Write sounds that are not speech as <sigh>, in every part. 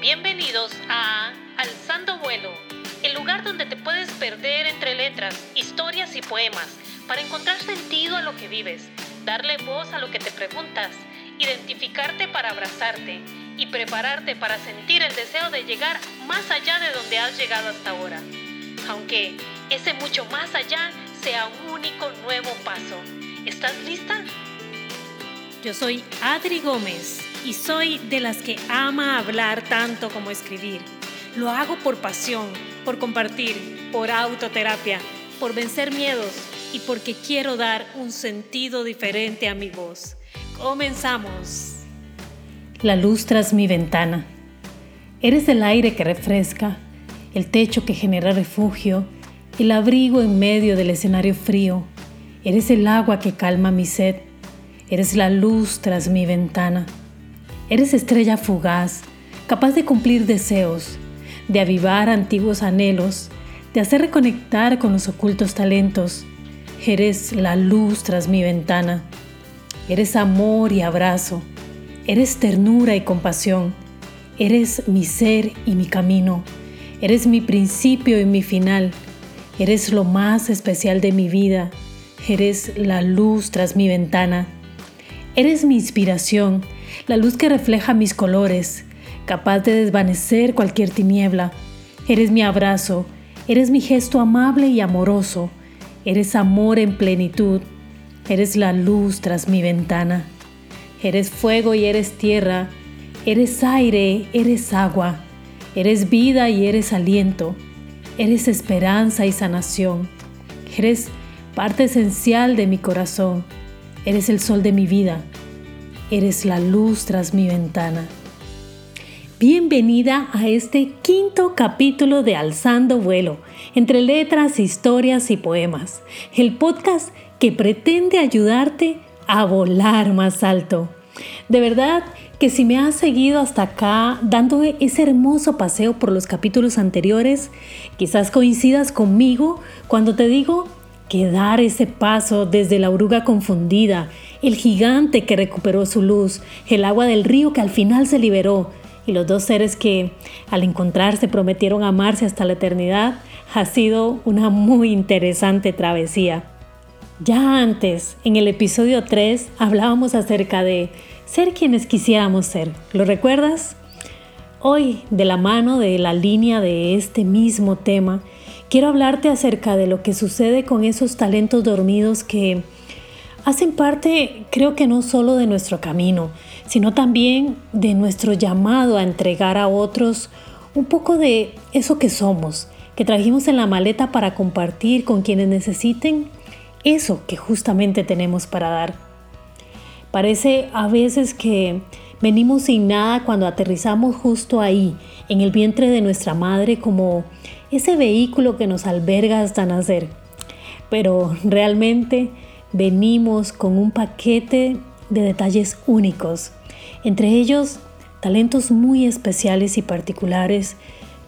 Bienvenidos a Alzando Vuelo, el lugar donde te puedes perder entre letras, historias y poemas para encontrar sentido a lo que vives, darle voz a lo que te preguntas, identificarte para abrazarte y prepararte para sentir el deseo de llegar más allá de donde has llegado hasta ahora. Aunque ese mucho más allá sea un único nuevo paso. ¿Estás lista? Yo soy Adri Gómez y soy de las que ama hablar tanto como escribir. Lo hago por pasión, por compartir, por autoterapia, por vencer miedos y porque quiero dar un sentido diferente a mi voz. Comenzamos. La luz tras mi ventana. Eres el aire que refresca, el techo que genera refugio, el abrigo en medio del escenario frío. Eres el agua que calma mi sed Eres la luz tras mi ventana. Eres estrella fugaz, capaz de cumplir deseos, de avivar antiguos anhelos, de hacer reconectar con los ocultos talentos. Eres la luz tras mi ventana. Eres amor y abrazo. Eres ternura y compasión. Eres mi ser y mi camino. Eres mi principio y mi final. Eres lo más especial de mi vida. Eres la luz tras mi ventana. Eres mi inspiración, la luz que refleja mis colores, capaz de desvanecer cualquier tiniebla. Eres mi abrazo, eres mi gesto amable y amoroso, eres amor en plenitud, eres la luz tras mi ventana. Eres fuego y eres tierra, eres aire, eres agua, eres vida y eres aliento, eres esperanza y sanación, eres parte esencial de mi corazón. Eres el sol de mi vida. Eres la luz tras mi ventana. Bienvenida a este quinto capítulo de Alzando Vuelo, entre letras, historias y poemas, el podcast que pretende ayudarte a volar más alto. De verdad que si me has seguido hasta acá dando ese hermoso paseo por los capítulos anteriores, quizás coincidas conmigo cuando te digo que dar ese paso desde la oruga confundida, el gigante que recuperó su luz, el agua del río que al final se liberó, y los dos seres que al encontrarse prometieron amarse hasta la eternidad, ha sido una muy interesante travesía. Ya antes, en el episodio 3, hablábamos acerca de ser quienes quisiéramos ser. ¿Lo recuerdas? Hoy, de la mano de la línea de este mismo tema, quiero hablarte acerca de lo que sucede con esos talentos dormidos que hacen parte, creo que no solo de nuestro camino, sino también de nuestro llamado a entregar a otros un poco de eso que somos, que trajimos en la maleta para compartir con quienes necesiten eso que justamente tenemos para dar. Parece a veces que venimos sin nada cuando aterrizamos justo ahí, en el vientre de nuestra madre, como ese vehículo que nos alberga hasta nacer. Pero realmente venimos con un paquete de detalles únicos, entre ellos talentos muy especiales y particulares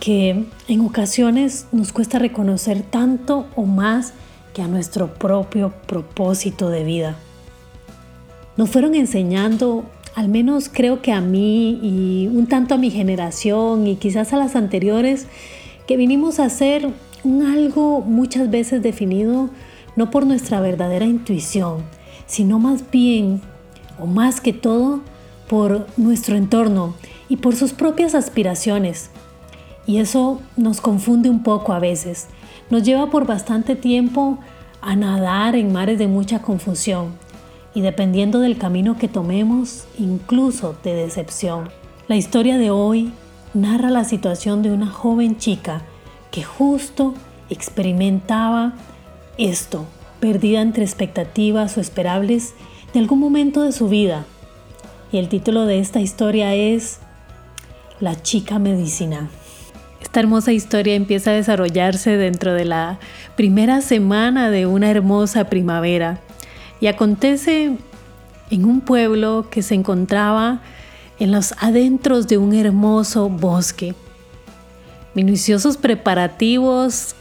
que en ocasiones nos cuesta reconocer tanto o más que a nuestro propio propósito de vida. Nos fueron enseñando, al menos creo que a mí y un tanto a mi generación y quizás a las anteriores, que vinimos a hacer un algo muchas veces definido no por nuestra verdadera intuición, sino más bien, o más que todo, por nuestro entorno y por sus propias aspiraciones. Y eso nos confunde un poco a veces. Nos lleva por bastante tiempo a nadar en mares de mucha confusión y dependiendo del camino que tomemos, incluso de decepción. La historia de hoy narra la situación de una joven chica que justo experimentaba esto, perdida entre expectativas o esperables de algún momento de su vida. Y el título de esta historia es La chica medicina. Esta hermosa historia empieza a desarrollarse dentro de la primera semana de una hermosa primavera y acontece en un pueblo que se encontraba en los adentros de un hermoso bosque. Minuciosos preparativos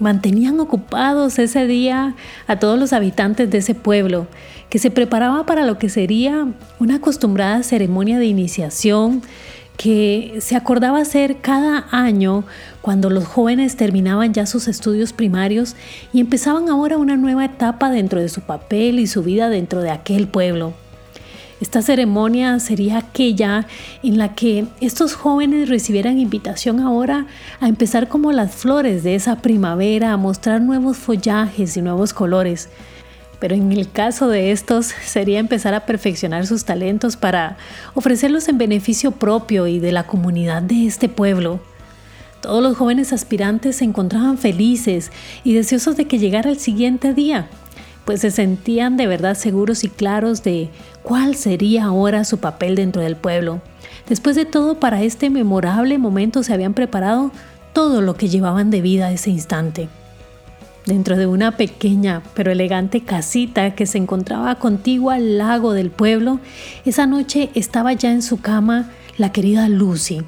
mantenían ocupados ese día a todos los habitantes de ese pueblo, que se preparaba para lo que sería una acostumbrada ceremonia de iniciación que se acordaba hacer cada año cuando los jóvenes terminaban ya sus estudios primarios y empezaban ahora una nueva etapa dentro de su papel y su vida dentro de aquel pueblo. Esta ceremonia sería aquella en la que estos jóvenes recibieran invitación ahora a empezar como las flores de esa primavera, a mostrar nuevos follajes y nuevos colores, pero en el caso de estos sería empezar a perfeccionar sus talentos para ofrecerlos en beneficio propio y de la comunidad de este pueblo. Todos los jóvenes aspirantes se encontraban felices y deseosos de que llegara el siguiente día, pues se sentían de verdad seguros y claros de cuál sería ahora su papel dentro del pueblo. Después de todo, para este memorable momento se habían preparado todo lo que llevaban de vida ese instante dentro de una pequeña pero elegante casita que se encontraba contigua al lago del pueblo, esa noche estaba ya en su cama la querida Lucy.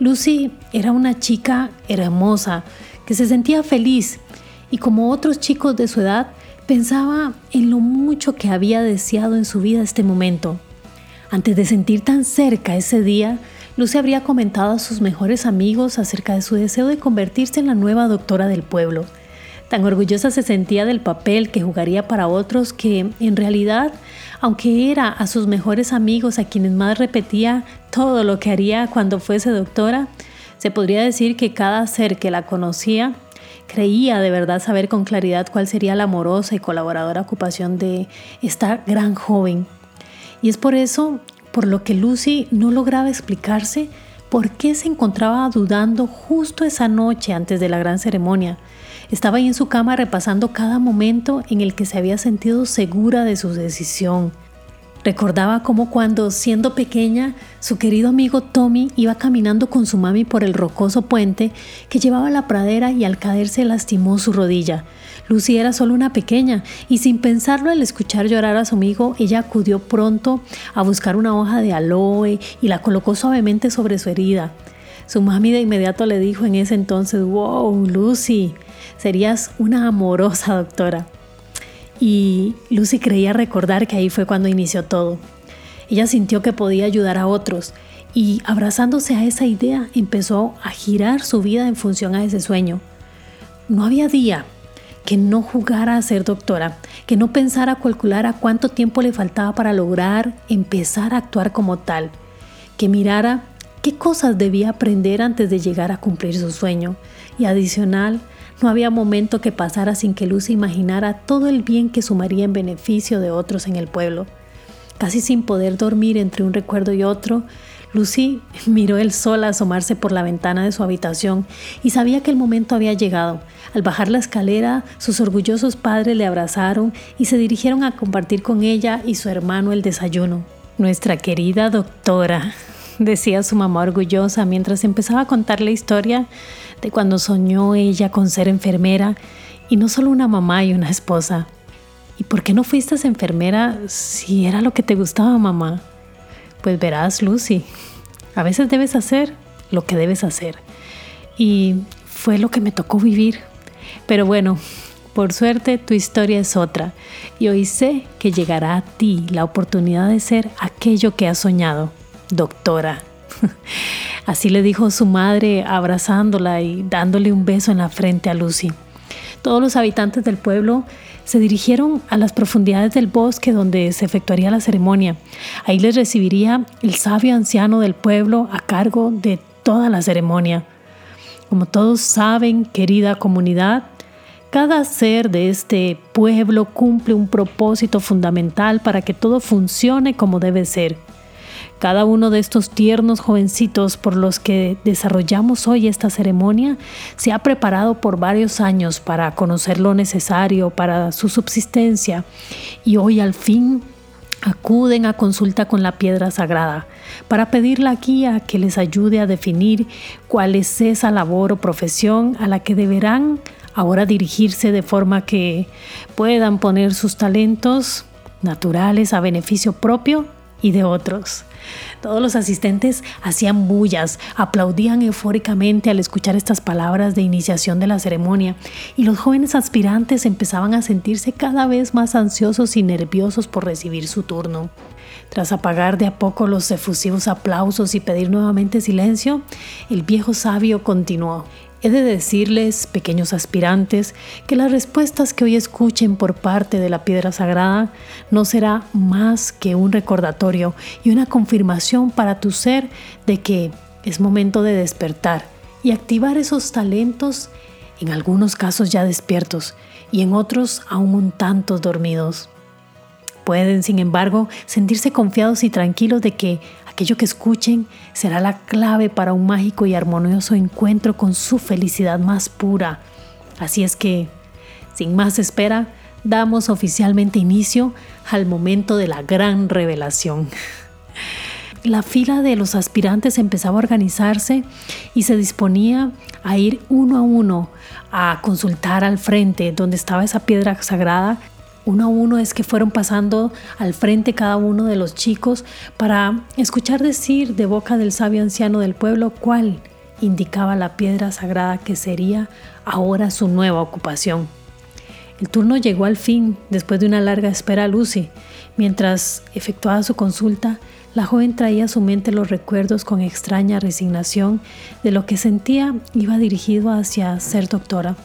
Lucy era una chica hermosa que se sentía feliz y como otros chicos de su edad pensaba en lo mucho que había deseado en su vida este momento. Antes de sentir tan cerca ese día, Lucy habría comentado a sus mejores amigos acerca de su deseo de convertirse en la nueva doctora del pueblo Tan orgullosa se sentía del papel que jugaría para otros que, en realidad, aunque era a sus mejores amigos a quienes más repetía todo lo que haría cuando fuese doctora, se podría decir que cada ser que la conocía creía de verdad saber con claridad cuál sería la amorosa y colaboradora ocupación de esta gran joven. Y es por eso por lo que Lucy no lograba explicarse por qué se encontraba dudando justo esa noche antes de la gran ceremonia estaba ahí en su cama repasando cada momento en el que se había sentido segura de su decisión. Recordaba cómo cuando, siendo pequeña, su querido amigo Tommy iba caminando con su mami por el rocoso puente que llevaba a la pradera y al caerse lastimó su rodilla. Lucy era solo una pequeña y sin pensarlo al escuchar llorar a su amigo, ella acudió pronto a buscar una hoja de aloe y la colocó suavemente sobre su herida. Su mami de inmediato le dijo en ese entonces, wow, Lucy, serías una amorosa doctora. Y Lucy creía recordar que ahí fue cuando inició todo. Ella sintió que podía ayudar a otros y abrazándose a esa idea empezó a girar su vida en función a ese sueño. No había día que no jugara a ser doctora, que no pensara calcular a cuánto tiempo le faltaba para lograr empezar a actuar como tal, que mirara qué cosas debía aprender antes de llegar a cumplir su sueño y adicional no había momento que pasara sin que Lucy imaginara todo el bien que sumaría en beneficio de otros en el pueblo. Casi sin poder dormir entre un recuerdo y otro, Lucy <laughs> miró el sol asomarse por la ventana de su habitación y sabía que el momento había llegado. Al bajar la escalera, sus orgullosos padres le abrazaron y se dirigieron a compartir con ella y su hermano el desayuno. Nuestra querida doctora, <laughs> decía su mamá orgullosa mientras empezaba a contar la historia cuando soñó ella con ser enfermera y no solo una mamá y una esposa. ¿Y por qué no fuiste enfermera si era lo que te gustaba, mamá? Pues verás, Lucy, a veces debes hacer lo que debes hacer. Y fue lo que me tocó vivir. Pero bueno, por suerte tu historia es otra y hoy sé que llegará a ti la oportunidad de ser aquello que has soñado, doctora. <laughs> Así le dijo su madre abrazándola y dándole un beso en la frente a Lucy. Todos los habitantes del pueblo se dirigieron a las profundidades del bosque donde se efectuaría la ceremonia. Ahí les recibiría el sabio anciano del pueblo a cargo de toda la ceremonia. Como todos saben, querida comunidad, cada ser de este pueblo cumple un propósito fundamental para que todo funcione como debe ser. Cada uno de estos tiernos jovencitos por los que desarrollamos hoy esta ceremonia se ha preparado por varios años para conocer lo necesario para su subsistencia y hoy al fin acuden a consulta con la piedra sagrada para pedir la guía que les ayude a definir cuál es esa labor o profesión a la que deberán ahora dirigirse de forma que puedan poner sus talentos naturales a beneficio propio y de otros. Todos los asistentes hacían bullas, aplaudían eufóricamente al escuchar estas palabras de iniciación de la ceremonia y los jóvenes aspirantes empezaban a sentirse cada vez más ansiosos y nerviosos por recibir su turno. Tras apagar de a poco los efusivos aplausos y pedir nuevamente silencio, el viejo sabio continuó. He de decirles, pequeños aspirantes, que las respuestas que hoy escuchen por parte de la piedra sagrada no será más que un recordatorio y una confirmación para tu ser de que es momento de despertar y activar esos talentos, en algunos casos ya despiertos y en otros aún un tanto dormidos. Pueden, sin embargo, sentirse confiados y tranquilos de que aquello que escuchen será la clave para un mágico y armonioso encuentro con su felicidad más pura. Así es que, sin más espera, damos oficialmente inicio al momento de la gran revelación. <laughs> La fila de los aspirantes empezaba a organizarse y se disponía a ir uno a uno a consultar al frente donde estaba esa piedra sagrada uno a uno es que fueron pasando al frente cada uno de los chicos para escuchar decir de boca del sabio anciano del pueblo cuál indicaba la piedra sagrada que sería ahora su nueva ocupación. El turno llegó al fin después de una larga espera a Lucy. Mientras efectuaba su consulta, la joven traía a su mente los recuerdos con extraña resignación de lo que sentía iba dirigido hacia ser doctora,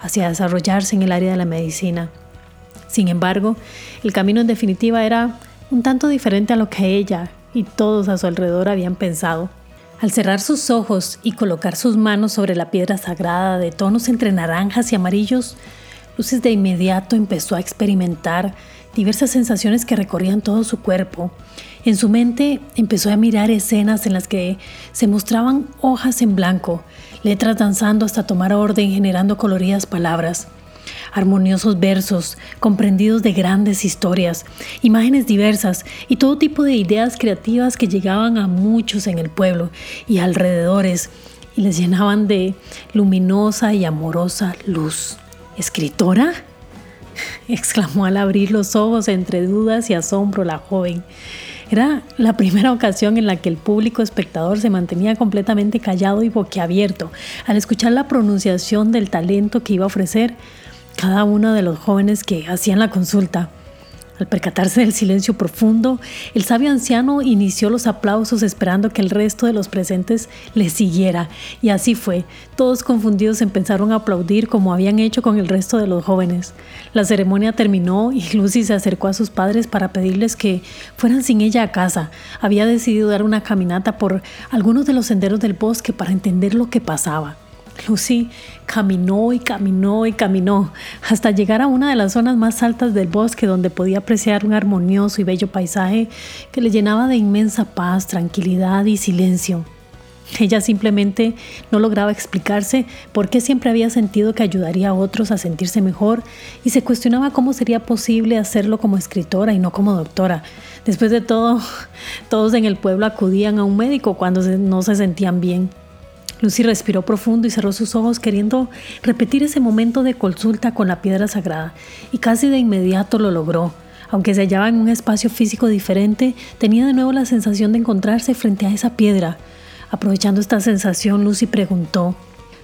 hacia desarrollarse en el área de la medicina. Sin embargo, el camino en definitiva era un tanto diferente a lo que ella y todos a su alrededor habían pensado. Al cerrar sus ojos y colocar sus manos sobre la piedra sagrada de tonos entre naranjas y amarillos, Luces de inmediato empezó a experimentar diversas sensaciones que recorrían todo su cuerpo. En su mente empezó a mirar escenas en las que se mostraban hojas en blanco, letras danzando hasta tomar orden generando coloridas palabras armoniosos versos, comprendidos de grandes historias, imágenes diversas y todo tipo de ideas creativas que llegaban a muchos en el pueblo y alrededores y les llenaban de luminosa y amorosa luz. ¿Escritora? <laughs> exclamó al abrir los ojos entre dudas y asombro la joven. Era la primera ocasión en la que el público espectador se mantenía completamente callado y boquiabierto al escuchar la pronunciación del talento que iba a ofrecer cada uno de los jóvenes que hacían la consulta. Al percatarse del silencio profundo, el sabio anciano inició los aplausos esperando que el resto de los presentes le siguiera. Y así fue. Todos confundidos empezaron a aplaudir como habían hecho con el resto de los jóvenes. La ceremonia terminó y Lucy se acercó a sus padres para pedirles que fueran sin ella a casa. Había decidido dar una caminata por algunos de los senderos del bosque para entender lo que pasaba. Lucy caminó y caminó y caminó hasta llegar a una de las zonas más altas del bosque donde podía apreciar un armonioso y bello paisaje que le llenaba de inmensa paz, tranquilidad y silencio. Ella simplemente no lograba explicarse por qué siempre había sentido que ayudaría a otros a sentirse mejor y se cuestionaba cómo sería posible hacerlo como escritora y no como doctora. Después de todo, todos en el pueblo acudían a un médico cuando no se sentían bien. Lucy respiró profundo y cerró sus ojos queriendo repetir ese momento de consulta con la piedra sagrada, y casi de inmediato lo logró. Aunque se hallaba en un espacio físico diferente, tenía de nuevo la sensación de encontrarse frente a esa piedra. Aprovechando esta sensación, Lucy preguntó,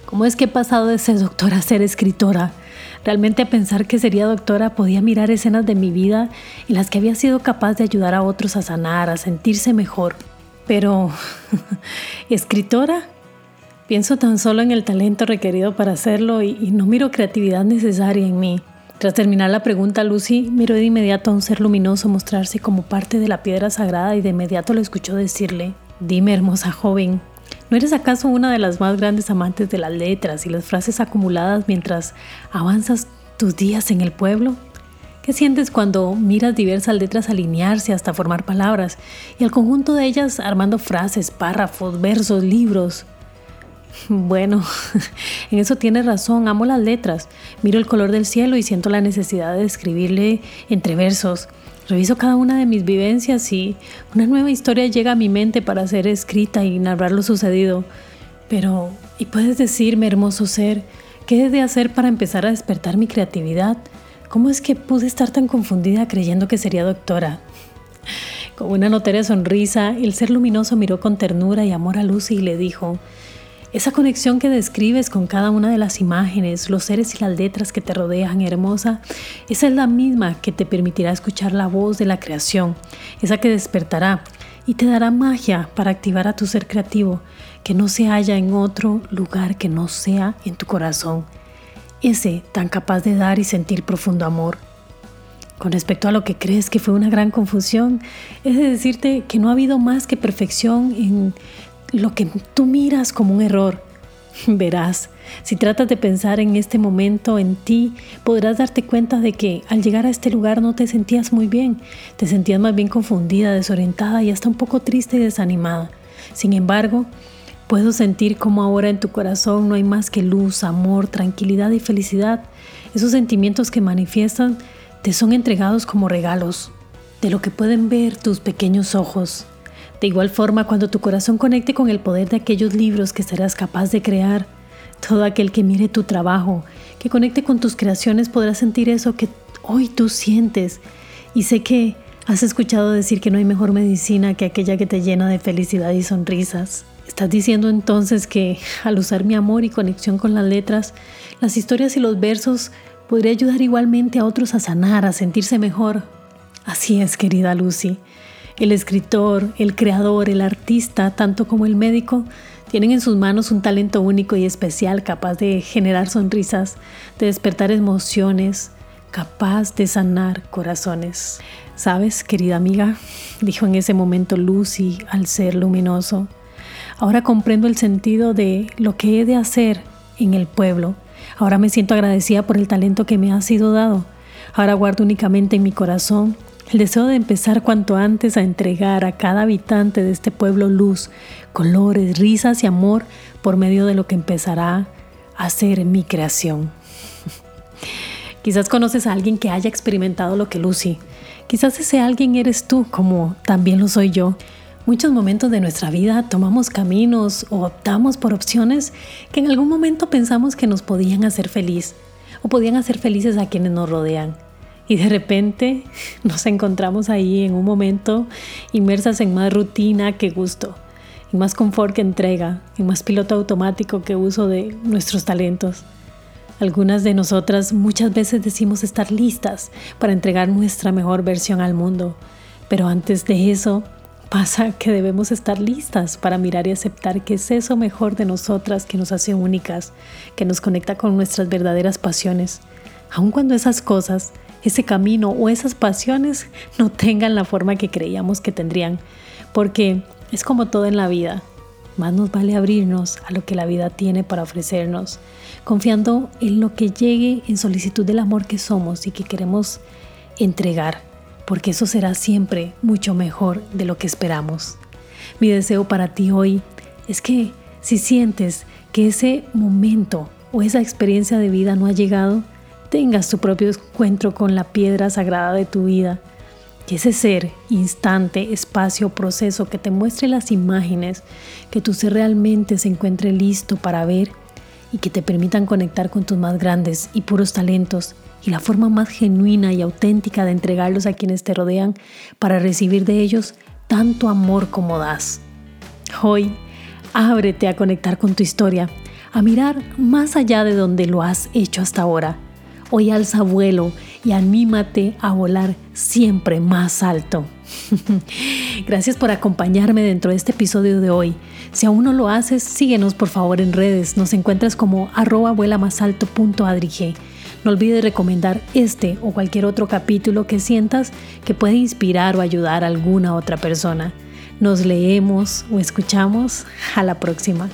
¿cómo es que he pasado de ser doctora a ser escritora? Realmente pensar que sería doctora podía mirar escenas de mi vida en las que había sido capaz de ayudar a otros a sanar, a sentirse mejor. Pero, <laughs> ¿escritora? Pienso tan solo en el talento requerido para hacerlo y, no miro creatividad necesaria en mí. Tras terminar la pregunta, Lucy miró de inmediato a un ser luminoso mostrarse como parte de la piedra sagrada y de inmediato le escuchó decirle, Dime, hermosa joven, ¿no eres acaso una de las más grandes amantes de las letras y las frases acumuladas mientras avanzas tus días en el pueblo? ¿Qué sientes cuando miras diversas letras alinearse hasta formar palabras y el conjunto de ellas armando frases, párrafos, versos, libros? <laughs> Bueno, <laughs> en eso tienes razón, amo las letras. Miro el color del cielo y siento la necesidad de escribirle entre versos. Reviso cada una de mis vivencias y una nueva historia llega a mi mente para ser escrita y narrar lo sucedido. Pero, ¿y puedes decirme, hermoso ser, qué he de hacer para empezar a despertar mi creatividad? ¿Cómo es que pude estar tan confundida creyendo que sería doctora? <laughs> Con una notoria sonrisa, el ser luminoso miró con ternura y amor a Lucy y le dijo, Esa conexión que describes con cada una de las imágenes, los seres y las letras que te rodean, hermosa, esa es la misma que te permitirá escuchar la voz de la creación, esa que despertará y te dará magia para activar a tu ser creativo, que no se halla en otro lugar que no sea en tu corazón, ese tan capaz de dar y sentir profundo amor. Con respecto a lo que crees que fue una gran confusión, es de decirte que no ha habido más que perfección en lo que tú miras como un error. <laughs> Verás, si tratas de pensar en este momento en ti, podrás darte cuenta de que al llegar a este lugar no te sentías muy bien, te sentías más bien confundida, desorientada y hasta un poco triste y desanimada. Sin embargo, puedo sentir como ahora en tu corazón no hay más que luz, amor, tranquilidad y felicidad. Esos sentimientos que manifiestan te son entregados como regalos, de lo que pueden ver tus pequeños ojos. De igual forma, cuando tu corazón conecte con el poder de aquellos libros que serás capaz de crear, todo aquel que mire tu trabajo, que conecte con tus creaciones, podrá sentir eso que hoy tú sientes. Y sé que has escuchado decir que no hay mejor medicina que aquella que te llena de felicidad y sonrisas. Estás diciendo entonces que al usar mi amor y conexión con las letras, las historias y los versos, podría ayudar igualmente a otros a sanar, a sentirse mejor. Así es, querida Lucy. El escritor, el creador, el artista, tanto como el médico, tienen en sus manos un talento único y especial capaz de generar sonrisas, de despertar emociones, capaz de sanar corazones. ¿Sabes, querida amiga? Dijo en ese momento Lucy al ser luminoso. Ahora comprendo el sentido de lo que he de hacer en el pueblo. Ahora me siento agradecida por el talento que me ha sido dado. Ahora guardo únicamente en mi corazón el deseo de empezar cuanto antes a entregar a cada habitante de este pueblo luz, colores, risas y amor por medio de lo que empezará a ser mi creación. <laughs> Quizás conoces a alguien que haya experimentado lo que Lucy. Quizás ese alguien eres tú, como también lo soy yo. Muchos momentos de nuestra vida tomamos caminos o optamos por opciones que en algún momento pensamos que nos podían hacer feliz o podían hacer felices a quienes nos rodean. Y de repente <laughs> nos encontramos ahí en un momento inmersas en más rutina que gusto, en más confort que entrega, en más piloto automático que uso de nuestros talentos. Algunas de nosotras muchas veces decimos estar listas para entregar nuestra mejor versión al mundo, pero antes de eso pasa que debemos estar listas para mirar y aceptar que es eso mejor de nosotras que nos hace únicas, que nos conecta con nuestras verdaderas pasiones, aun cuando esas cosas ese camino o esas pasiones no tengan la forma que creíamos que tendrían. Porque es como todo en la vida. Más nos vale abrirnos a lo que la vida tiene para ofrecernos, confiando en lo que llegue en solicitud del amor que somos y que queremos entregar, porque eso será siempre mucho mejor de lo que esperamos. Mi deseo para ti hoy es que si sientes que ese momento o esa experiencia de vida no ha llegado, tengas tu propio encuentro con la piedra sagrada de tu vida. Que ese ser, instante, espacio, proceso que te muestre las imágenes, que tu ser realmente se encuentre listo para ver y que te permitan conectar con tus más grandes y puros talentos y la forma más genuina y auténtica de entregarlos a quienes te rodean para recibir de ellos tanto amor como das. Hoy, ábrete a conectar con tu historia, a mirar más allá de donde lo has hecho hasta ahora Hoy alza vuelo y anímate a volar siempre más alto. <laughs> Gracias por acompañarme dentro de este episodio de hoy. Si aún no lo haces, síguenos por favor en redes. Nos encuentras como arroba No olvides recomendar este o cualquier otro capítulo que sientas que puede inspirar o ayudar a alguna otra persona. Nos leemos o escuchamos. A la próxima.